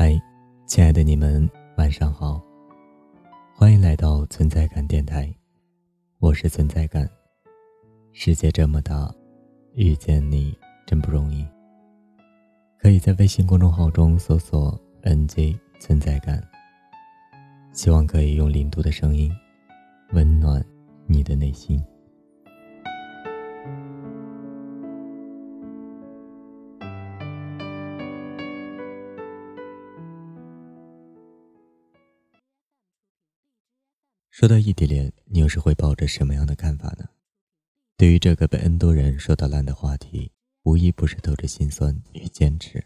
嗨，亲爱的你们，晚上好！欢迎来到存在感电台，我是存在感。世界这么大，遇见你真不容易。可以在微信公众号中搜索 “nj 存在感”，希望可以用零度的声音温暖你的内心。说到异地恋，你又是会抱着什么样的看法呢？对于这个被 N 多人说到烂的话题，无一不是透着心酸与坚持。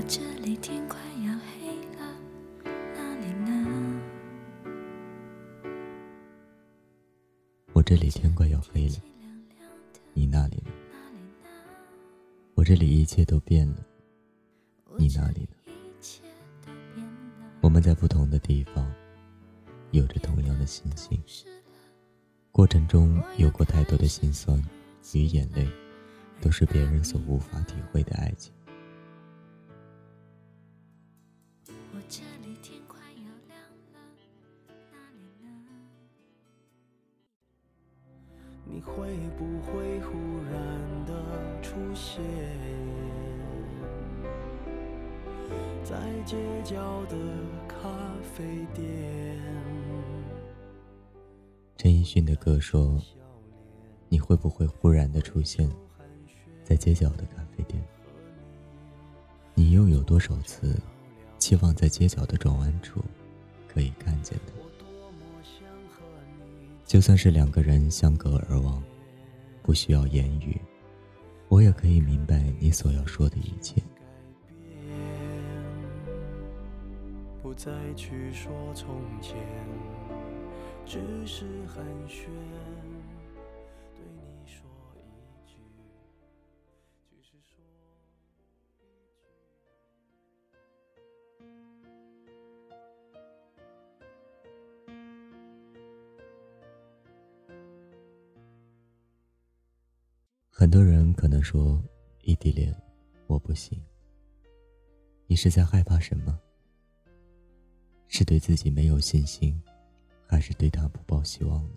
我这里天快要黑了，哪里呢？我这里天快要黑了，你那里呢？我这里一切都变了，你那里呢？我们在不同的地方，有着同样的心情，过程中有过太多的心酸与眼泪，都是别人所无法体会的爱情。不会忽然的出现在街角的咖啡店？陈奕迅的歌说：“你会不会忽然的出现在街角的咖啡店？你又有多少次期望在街角的转弯处可以看见他？”就算是两个人相隔而望，不需要言语，我也可以明白你所要说的一切。不再去说从前，只是寒暄。很多人可能说异地恋我不行。你是在害怕什么？是对自己没有信心，还是对他不抱希望呢？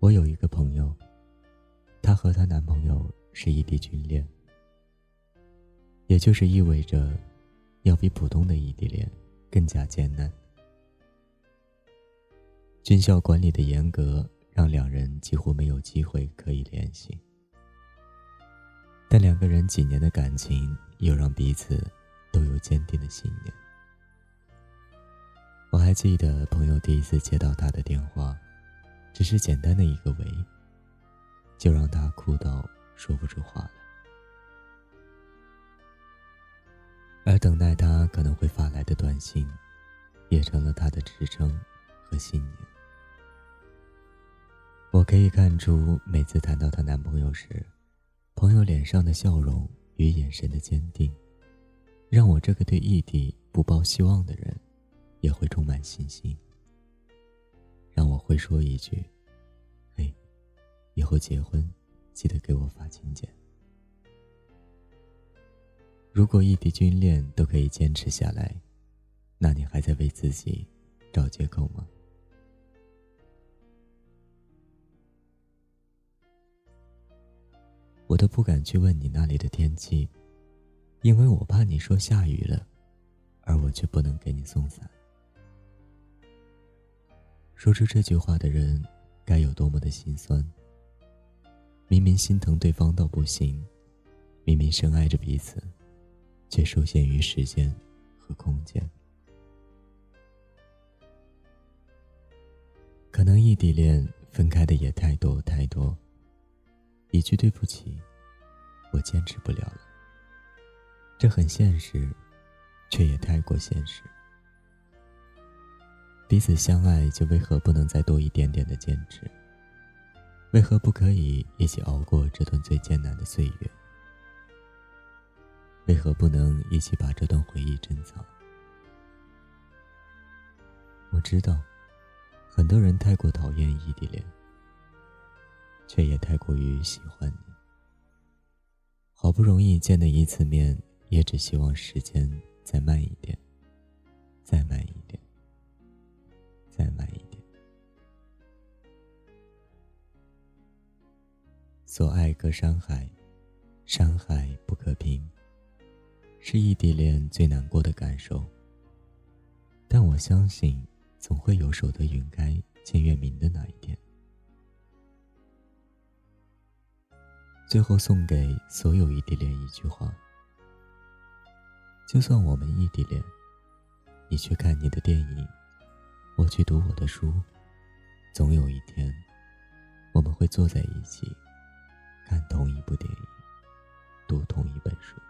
我有一个朋友，她和她男朋友是异地军恋，也就是意味着，要比普通的异地恋更加艰难。军校管理的严格。让两人几乎没有机会可以联系，但两个人几年的感情又让彼此都有坚定的信念。我还记得朋友第一次接到他的电话，只是简单的一个“喂”，就让他哭到说不出话来。而等待他可能会发来的短信，也成了他的支撑和信念。我可以看出，每次谈到她男朋友时，朋友脸上的笑容与眼神的坚定，让我这个对异地不抱希望的人，也会充满信心。让我会说一句：“嘿，以后结婚记得给我发请柬。”如果异地军恋都可以坚持下来，那你还在为自己找借口吗？我都不敢去问你那里的天气，因为我怕你说下雨了，而我却不能给你送伞。说出这句话的人，该有多么的心酸！明明心疼对方到不行，明明深爱着彼此，却受限于时间和空间。可能异地恋分开的也太多太多。一句对不起，我坚持不了了。这很现实，却也太过现实。彼此相爱，就为何不能再多一点点的坚持？为何不可以一起熬过这段最艰难的岁月？为何不能一起把这段回忆珍藏？我知道，很多人太过讨厌异地恋，却也太过于喜欢你。好不容易见的一次面，也只希望时间再慢一点，再慢一点，再慢一点。所爱隔山海，山海不可平，是异地恋最难过的感受。但我相信。总会有守得云开见月明的那一天。最后送给所有异地恋一句话：就算我们异地恋，你去看你的电影，我去读我的书，总有一天，我们会坐在一起，看同一部电影，读同一本书。